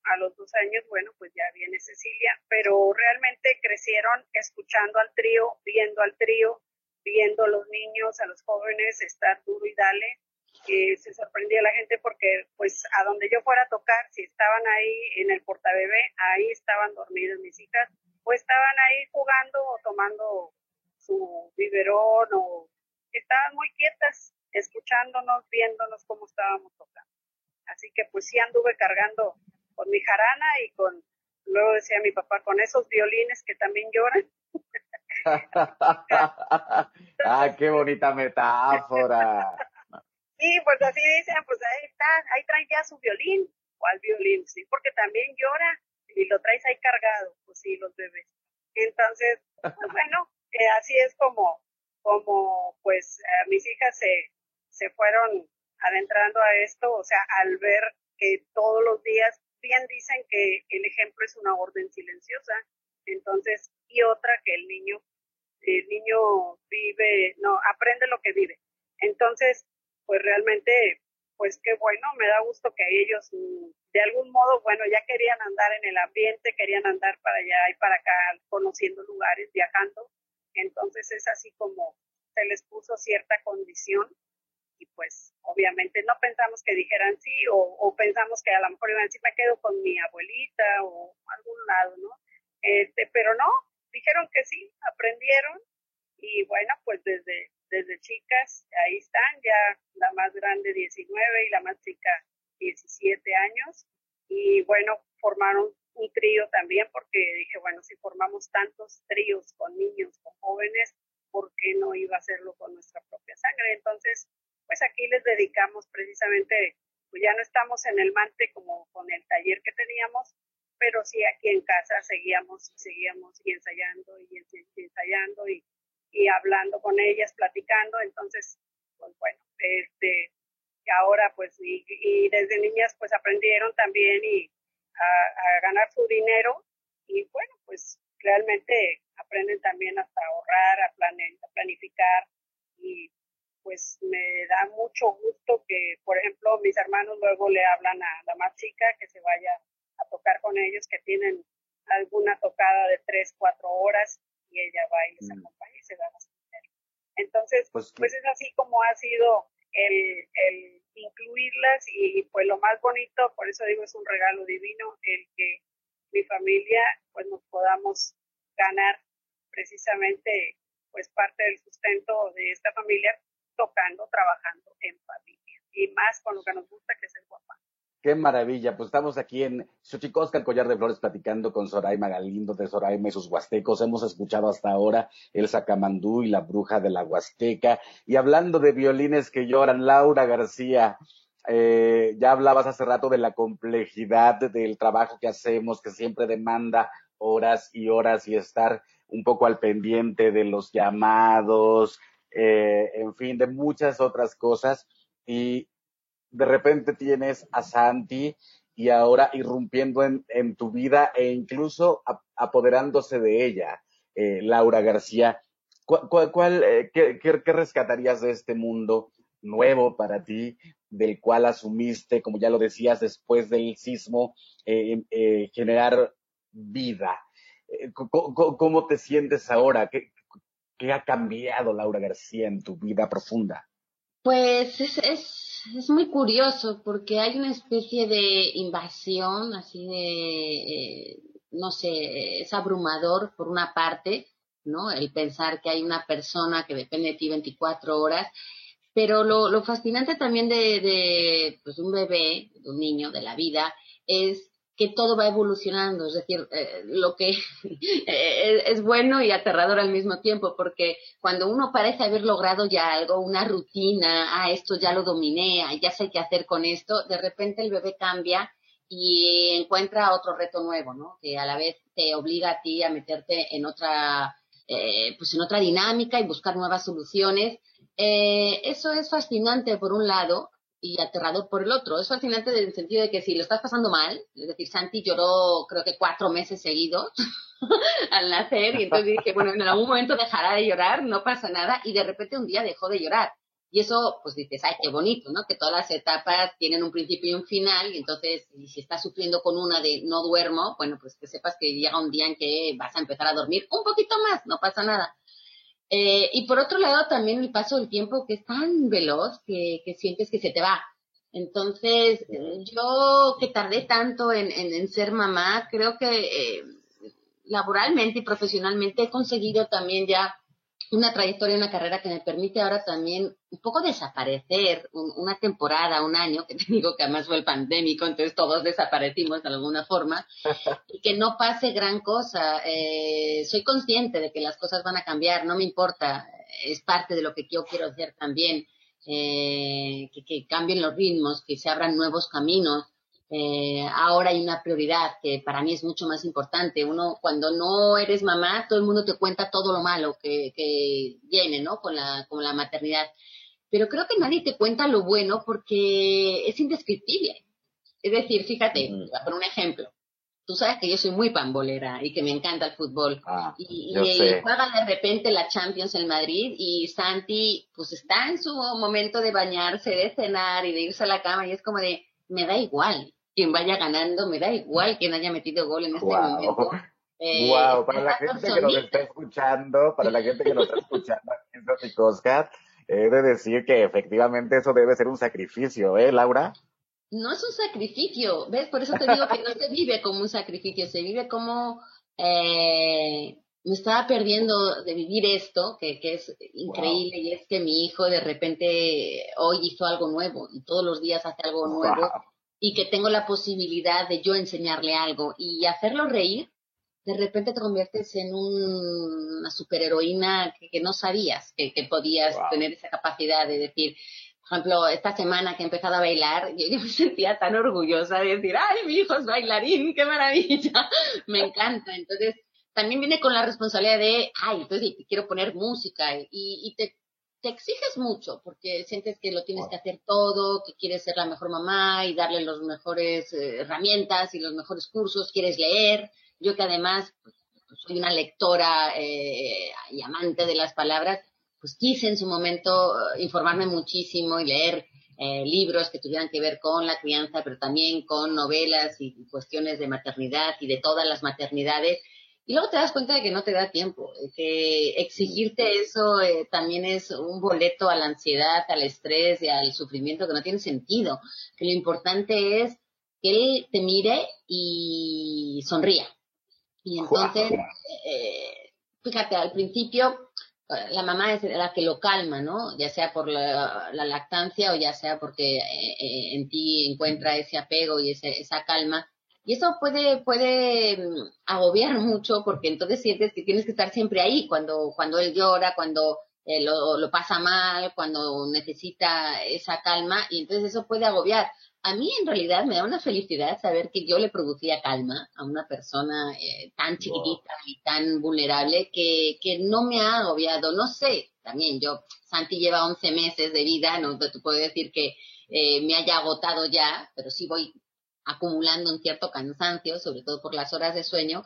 a los dos años, bueno, pues ya viene Cecilia, pero realmente crecieron escuchando al trío, viendo al trío, viendo a los niños, a los jóvenes estar duro y dale. que se sorprendía la gente porque, pues, a donde yo fuera a tocar, si estaban ahí en el portabebé, ahí estaban dormidas mis hijas, o estaban ahí jugando o tomando su biberón, o estaban muy quietas, escuchándonos, viéndonos cómo estábamos tocando. Así que, pues, sí anduve cargando con mi jarana y con, luego decía mi papá, con esos violines que también lloran. ah, qué bonita metáfora. sí, pues así dicen, pues ahí está, ahí trae ya su violín. ¿Cuál violín? Sí, porque también llora. ni lo traes ahí cargado, pues sí, los bebés. Entonces, pues bueno, eh, así es como, como pues mis hijas se, se fueron adentrando a esto, o sea, al ver que todos los días, bien dicen que el ejemplo es una orden silenciosa, entonces, y otra que el niño, el niño vive, no, aprende lo que vive. Entonces, pues realmente, pues qué bueno, me da gusto que ellos de algún modo, bueno, ya querían andar en el ambiente, querían andar para allá y para acá, conociendo lugares, viajando. Entonces es así como se les puso cierta condición y pues obviamente no pensamos que dijeran sí o, pensamos que a lo mejor iban a decir me quedo con mi abuelita o algún lado, ¿no? Este, pero no, dijeron que sí, aprendieron y bueno, pues desde, desde chicas ahí están, ya la más grande 19 y la más chica 17 años y bueno, formaron un trío también porque dije, bueno, si formamos tantos tríos con niños, con jóvenes, ¿por qué no iba a hacerlo con nuestra propia sangre? Entonces, pues aquí les dedicamos precisamente, pues ya no estamos en el mante como con el taller que teníamos, pero sí aquí en casa seguíamos, seguíamos y ensayando y ensayando y, y hablando con ellas, platicando, entonces, pues bueno, este, ahora pues, y, desde niñas pues aprendieron también y a, a ganar su dinero. Y bueno, pues realmente aprenden también hasta ahorrar, a, a planificar y pues me da mucho gusto que, por ejemplo, mis hermanos luego le hablan a la más chica que se vaya a tocar con ellos, que tienen alguna tocada de tres, cuatro horas y ella va y les mm. acompaña y se da. Entonces, pues, pues, es así como ha sido el, el incluirlas y pues lo más bonito, por eso digo es un regalo divino, el que mi familia pues nos podamos ganar precisamente pues parte del sustento de esta familia tocando, trabajando en familia. Y más con lo que nos gusta, que es el guapa. Qué maravilla, pues estamos aquí en Xochicosca, el collar de flores, platicando con Soraima Galindo de Soraima y sus huastecos. Hemos escuchado hasta ahora el sacamandú y la bruja de la huasteca. Y hablando de violines que lloran, Laura García, eh, ya hablabas hace rato de la complejidad del trabajo que hacemos, que siempre demanda horas y horas y estar un poco al pendiente de los llamados, eh, en fin, de muchas otras cosas. Y de repente tienes a Santi y ahora irrumpiendo en, tu vida e incluso apoderándose de ella, eh, Laura García. ¿Cuál, cuál eh, qué, qué, rescatarías de este mundo nuevo para ti, del cual asumiste, como ya lo decías, después del sismo, generar vida? ¿Cómo, ¿Cómo, te sientes ahora? ¿Qué, ¿Qué ha cambiado, Laura García, en tu vida profunda? Pues es, es, es muy curioso porque hay una especie de invasión, así de, eh, no sé, es abrumador por una parte, ¿no? El pensar que hay una persona que depende de ti 24 horas, pero lo, lo fascinante también de, de pues, un bebé, de un niño, de la vida, es que todo va evolucionando, es decir, eh, lo que eh, es bueno y aterrador al mismo tiempo, porque cuando uno parece haber logrado ya algo, una rutina, ah, esto ya lo dominé, ah, ya sé qué hacer con esto, de repente el bebé cambia y encuentra otro reto nuevo, ¿no? Que a la vez te obliga a ti a meterte en otra, eh, pues en otra dinámica y buscar nuevas soluciones. eso es fascinante por un lado, y aterrador por el otro. Es fascinante en el sentido de que si lo estás pasando mal, es decir, Santi lloró creo que cuatro meses seguidos al nacer y entonces dije, bueno, en algún momento dejará de llorar, no pasa nada y de repente un día dejó de llorar. Y eso, pues dices, ay, qué bonito, ¿no? Que todas las etapas tienen un principio y un final y entonces si estás sufriendo con una de no duermo, bueno, pues que sepas que llega un día en que vas a empezar a dormir un poquito más, no pasa nada. Eh, y por otro lado, también el paso del tiempo que es tan veloz que, que sientes que se te va. Entonces, yo que tardé tanto en, en, ser mamá, creo que eh, laboralmente y profesionalmente he conseguido también ya una trayectoria, una carrera que me permite ahora también un poco desaparecer una temporada, un año, que te digo que además fue el pandémico, entonces todos desaparecimos de alguna forma, y que no pase gran cosa. Eh, soy consciente de que las cosas van a cambiar, no me importa, es parte de lo que yo quiero hacer también, eh, que, que cambien los ritmos, que se abran nuevos caminos, eh, ahora hay una prioridad que para mí es mucho más importante. Uno, cuando no eres mamá, todo el mundo te cuenta todo lo malo que, que viene, ¿no? Con la, con la maternidad. Pero creo que nadie te cuenta lo bueno porque es indescriptible. Es decir, fíjate, a poner un ejemplo. Tú sabes que yo soy muy pambolera y que me encanta el fútbol. Ah, y, y juega de repente la Champions en Madrid y Santi pues está en su momento de bañarse, de cenar y de irse a la cama y es como de, me da igual quien vaya ganando, me da igual quien haya metido gol en este momento. Eh, Wow, para la gente que nos está escuchando, para la gente que nos está escuchando en Xochicosca, he de decir que efectivamente eso debe ser un sacrificio, ¿eh, Laura? No es un sacrificio, ¿ves? Por eso te digo que no se vive como un sacrificio, se vive como eh, me estaba perdiendo de vivir esto, que, que es increíble, y es que mi hijo de repente hoy hizo algo nuevo y todos los días hace algo nuevo Wow. Y que tengo la posibilidad de yo enseñarle algo y hacerlo reír, de repente te conviertes en un- una superheroína que, que no sabías que, que podías Wow. tener esa capacidad de decir, por ejemplo, esta semana que he empezado a bailar, yo, yo me sentía tan orgullosa de decir, ay, mi hijo es bailarín, qué maravilla, me encanta. Entonces, también viene con la responsabilidad de, ay, entonces quiero poner música y, y te, te exiges mucho porque sientes que lo tienes Wow. que hacer todo, que quieres ser la mejor mamá y darle las mejores eh, herramientas y los mejores cursos, quieres leer. Yo que además pues, soy una lectora eh, y amante de las palabras, pues quise en su momento eh, informarme muchísimo y leer eh, libros que tuvieran que ver con la crianza, pero también con novelas y cuestiones de maternidad y de todas las maternidades. Y luego te das cuenta de que no te da tiempo, que exigirte eso eh, también es un boleto a la ansiedad, al estrés y al sufrimiento que no tiene sentido. Que lo importante es que él te mire y sonría. Y entonces, eh, fíjate, al principio eh, la mamá es la que lo calma, ¿no? Ya sea por la, la lactancia o ya sea porque eh, en ti encuentra ese apego y ese, esa calma. Y eso puede, puede mm, agobiar mucho porque entonces sientes que tienes que estar siempre ahí cuando, cuando él llora, cuando eh, lo, lo pasa mal, cuando necesita esa calma y entonces eso puede agobiar. A mí en realidad me da una felicidad saber que yo le producía calma a una persona eh, tan chiquitita y tan vulnerable que, que no me ha agobiado. No sé, también yo, Santi lleva 11 meses de vida, no te puedo decir que eh, me haya agotado ya, pero sí voy acumulando un cierto cansancio, sobre todo por las horas de sueño,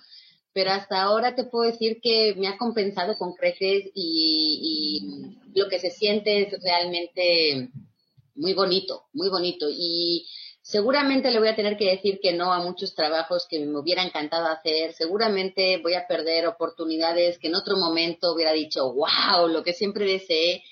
pero hasta ahora te puedo decir que me ha compensado con creces y, lo que se siente es realmente muy bonito, muy bonito. Y seguramente le voy a tener que decir que no a muchos trabajos que me hubiera encantado hacer. Seguramente voy a perder oportunidades que en otro momento hubiera dicho, wow, lo que siempre deseé.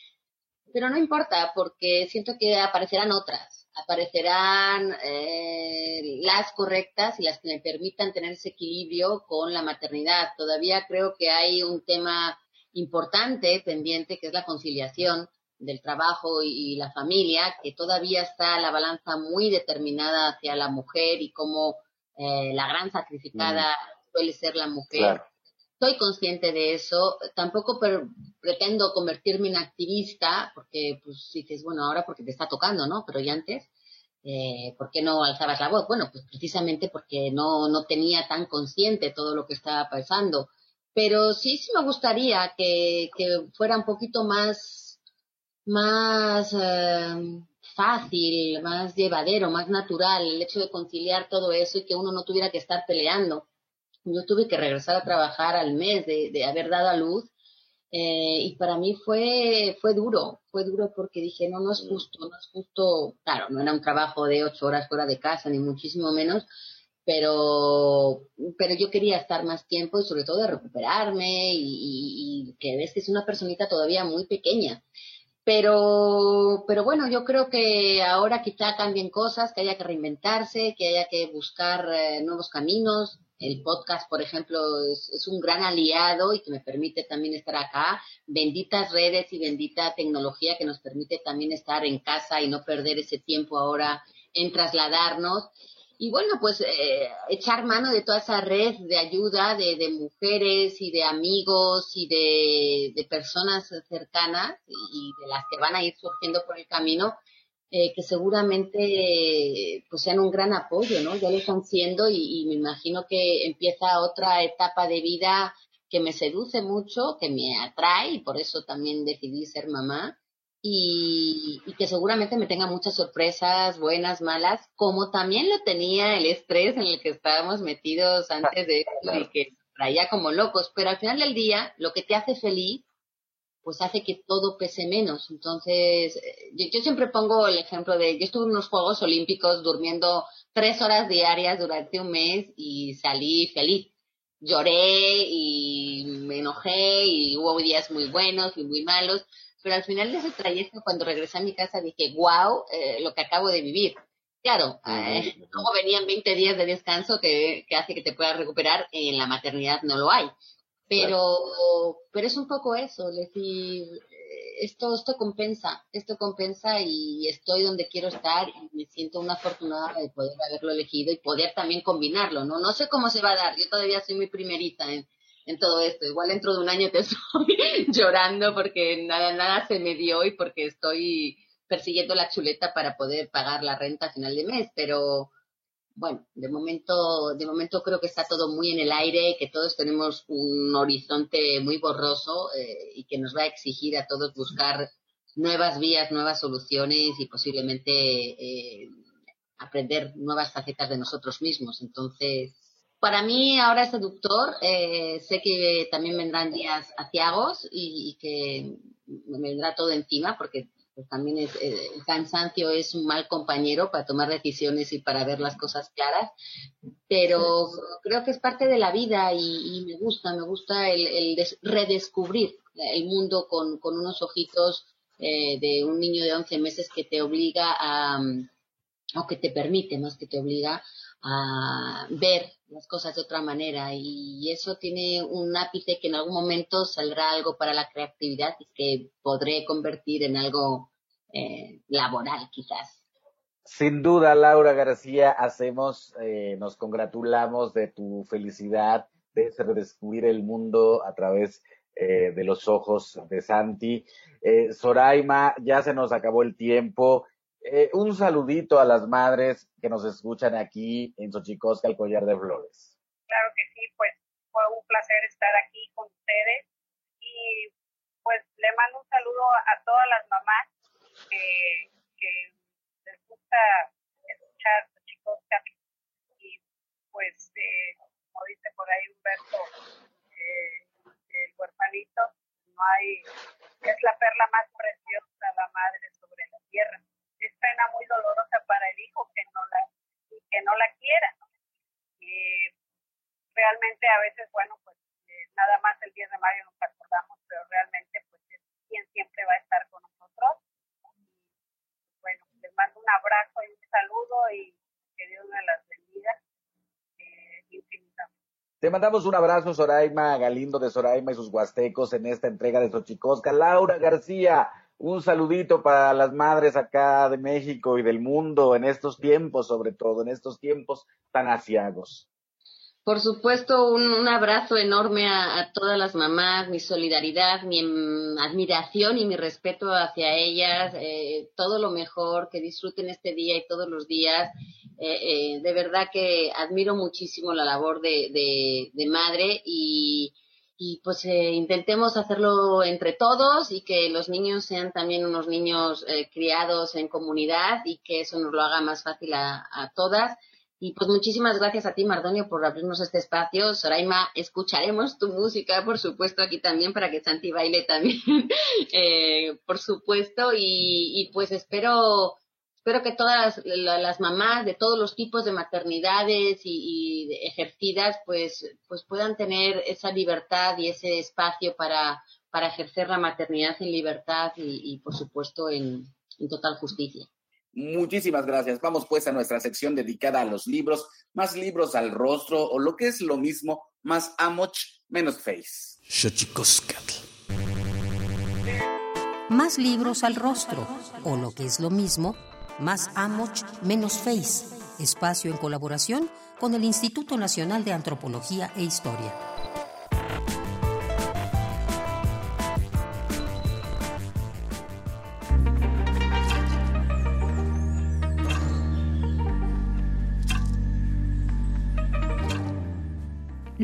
Pero no importa, porque siento que aparecerán otras. Aparecerán eh, las correctas y las que me permitan tener ese equilibrio con la maternidad. Todavía creo que hay un tema importante pendiente que es la conciliación del trabajo y, y la familia, que todavía está la balanza muy determinada hacia la mujer y como eh, la gran sacrificada suele ser la mujer. Claro. Soy consciente de eso, tampoco pretendo convertirme en activista, porque pues dices, bueno, ahora porque te está tocando, ¿no? Pero ya antes, eh, ¿por qué no alzabas la voz? Bueno, pues precisamente porque no, no tenía tan consciente todo lo que estaba pasando. Pero sí, sí me gustaría que, que fuera un poquito más, más eh, fácil, más llevadero, más natural el hecho de conciliar todo eso y que uno no tuviera que estar peleando. Yo tuve que regresar a trabajar al mes de, de haber dado a luz eh, y para mí fue, fue duro, fue duro porque dije, no, no es justo, no es justo, claro, no era un trabajo de ocho horas fuera de casa, ni muchísimo menos, pero, pero yo quería estar más tiempo y sobre todo de recuperarme y, y, y que ves que es una personita todavía muy pequeña. Pero, pero bueno, yo creo que ahora quizá cambien cosas, que haya que reinventarse, que haya que buscar eh, nuevos caminos. El podcast, por ejemplo, es, un gran aliado y que me permite también estar acá. Benditas redes y bendita tecnología que nos permite también estar en casa y no perder ese tiempo ahora en trasladarnos. Y bueno, pues eh, echar mano de toda esa red de ayuda de, de mujeres y de amigos y de, de, personas cercanas y de las que van a ir surgiendo por el camino, eh, que seguramente pues sean un gran apoyo, ¿no? Ya lo están siendo y, me imagino que empieza otra etapa de vida que me seduce mucho, que me atrae y por eso también decidí ser mamá y, que seguramente me tenga muchas sorpresas, buenas, malas, como también lo tenía el estrés en el que estábamos metidos antes de esto y que traía como locos, pero al final del día lo que te hace feliz pues hace que todo pese menos. Entonces, eh, yo, siempre pongo el ejemplo de, yo estuve en unos Juegos Olímpicos durmiendo tres horas diarias durante un mes y salí feliz. Lloré y me enojé y hubo días muy buenos y muy malos, pero al final de ese trayecto, cuando regresé a mi casa, dije, wow, eh, lo que acabo de vivir. Claro, eh, como venían 20 días de descanso que, que hace que te puedas recuperar, en la maternidad no lo hay. Pero, pero es un poco eso, es decir, eh, esto, esto compensa, esto compensa y estoy donde quiero estar y me siento una afortunada de poder haberlo elegido y poder también combinarlo, ¿no? No sé cómo se va a dar, yo todavía soy muy primerita en, en todo esto. Igual dentro de un año te estoy llorando porque nada, nada se me dio y porque estoy persiguiendo la chuleta para poder pagar la renta a final de mes, pero bueno, de momento, de momento creo que está todo muy en el aire, que todos tenemos un horizonte muy borroso eh, y que nos va a exigir a todos buscar nuevas vías, nuevas soluciones y posiblemente eh, aprender nuevas facetas de nosotros mismos. Entonces, para mí ahora es seductor. Eh, sé que también vendrán días aciagos y, y, que me vendrá todo encima porque pues, también es, eh, el cansancio es un mal compañero para tomar decisiones y para ver las cosas claras. Pero creo que es parte de la vida y, me gusta, me gusta el, redescubrir el mundo con, con unos ojitos eh, de un niño de 11 meses que te obliga a, o que te permite más que te obliga a ver las cosas de otra manera y eso tiene un ápice que en algún momento saldrá algo para la creatividad y que podré convertir en algo eh, laboral quizás. Sin duda, Laura García, hacemos, eh, nos congratulamos de tu felicidad de redescubrir el mundo a través eh, de los ojos de Santi. Soraima, ya se nos acabó el tiempo. Eh, un saludito a las madres que nos escuchan aquí en Xochicosca, el collar de flores. Claro que sí, pues fue un placer estar aquí con ustedes. Y pues le mando un saludo a todas las mamás que, les gusta escuchar Xochicosca. Y pues eh, como dice por ahí Humberto, eh, el huerfanito, no hay, es la perla más preciosa la madre sobre la tierra es pena muy dolorosa para el hijo que no la, que no la quiera. Y realmente a veces, bueno, pues eh, nada más el 10 de mayo nos acordamos, pero realmente pues es quien siempre va a estar con nosotros. bueno, les mando un abrazo y un saludo y que Dios me las bendiga eh, infinitamente. Te mandamos un abrazo, Soraima Galindo de Soraima y sus huastecos en esta entrega de Xochicosca. Laura García, un saludito para las madres acá de México y del mundo en estos tiempos, sobre todo en estos tiempos tan asiagos. Por supuesto, un, abrazo enorme a, todas las mamás, mi solidaridad, mi admiración y mi respeto hacia ellas, eh, todo lo mejor, que disfruten este día y todos los días. Eh, eh, de verdad que admiro muchísimo la labor de, de madre y, y pues eh, intentemos hacerlo entre todos y que los niños sean también unos niños eh, criados en comunidad y que eso nos lo haga más fácil a, todas. Y pues muchísimas gracias a ti, Mardonio, por abrirnos este espacio. Soraima, escucharemos tu música, por supuesto, aquí también para que Santi baile también, eh, por supuesto. Y, y pues espero espero que todas las, mamás de todos los tipos de maternidades y, ejercidas pues, pues puedan tener esa libertad y ese espacio para, para ejercer la maternidad en libertad y, por supuesto en, total justicia. Muchísimas gracias. Vamos pues a nuestra sección dedicada a los libros, más libros al rostro o lo que es lo mismo, más amoch, menos face. Más libros al rostro o lo que es lo mismo, más Amoch, menos Face, espacio en colaboración con el Instituto Nacional de Antropología e Historia.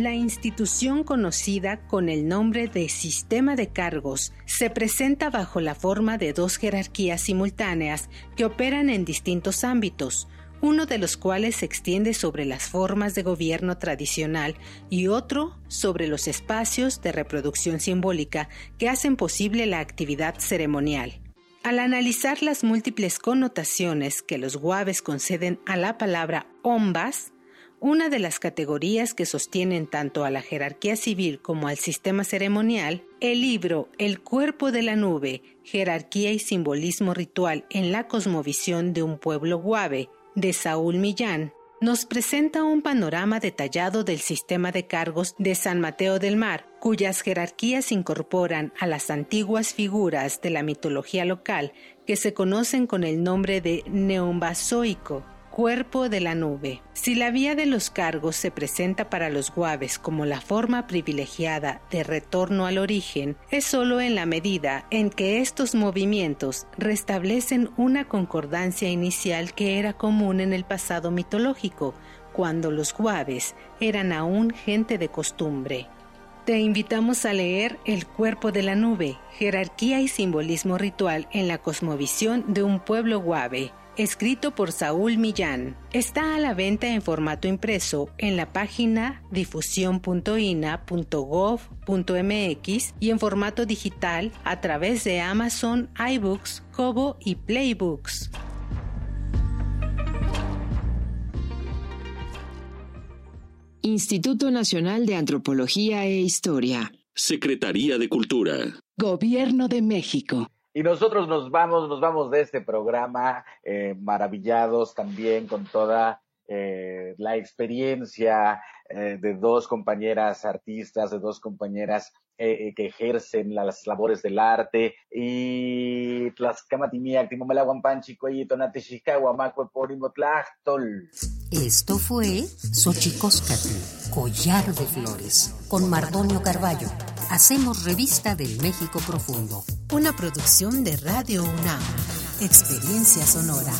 La institución conocida con el nombre de sistema de cargos se presenta bajo la forma de dos jerarquías simultáneas que operan en distintos ámbitos, uno de los cuales se extiende sobre las formas de gobierno tradicional y otro sobre los espacios de reproducción simbólica que hacen posible la actividad ceremonial. Al analizar las múltiples connotaciones que los guaves conceden a la palabra ombas, una de las categorías que sostienen tanto a la jerarquía civil como al sistema ceremonial, el libro El cuerpo de la nube, jerarquía y simbolismo ritual en la cosmovisión de un pueblo guave, de Saúl Millán, nos presenta un panorama detallado del sistema de cargos de San Mateo del Mar, cuyas jerarquías incorporan a las antiguas figuras de la mitología local que se conocen con el nombre de neombazoico cuerpo de la nube. Si la vía de los cargos se presenta para los guaves como la forma privilegiada de retorno al origen, es sólo en la medida en que estos movimientos restablecen una concordancia inicial que era común en el pasado mitológico, cuando los guaves eran aún gente de costumbre. Te invitamos a leer El cuerpo de la nube, jerarquía y simbolismo ritual en la cosmovisión de un pueblo guave escrito por Saúl Millán. Está a la venta en formato impreso en la página difusión.ina.gov.mx y en formato digital a través de Amazon, iBooks, Kobo y Playbooks. Instituto Nacional de Antropología e Historia. Secretaría de Cultura. Gobierno de México. Y nosotros nos vamos, nos vamos de este programa eh, maravillados también con toda eh, la experiencia eh, de dos compañeras artistas, de dos compañeras que ejercen las labores del arte y Esto fue Xochicóscatl, Collar de Flores, con Mardonio Carballo. Hacemos revista del México Profundo. Una producción de Radio UNAM. Experiencia sonora.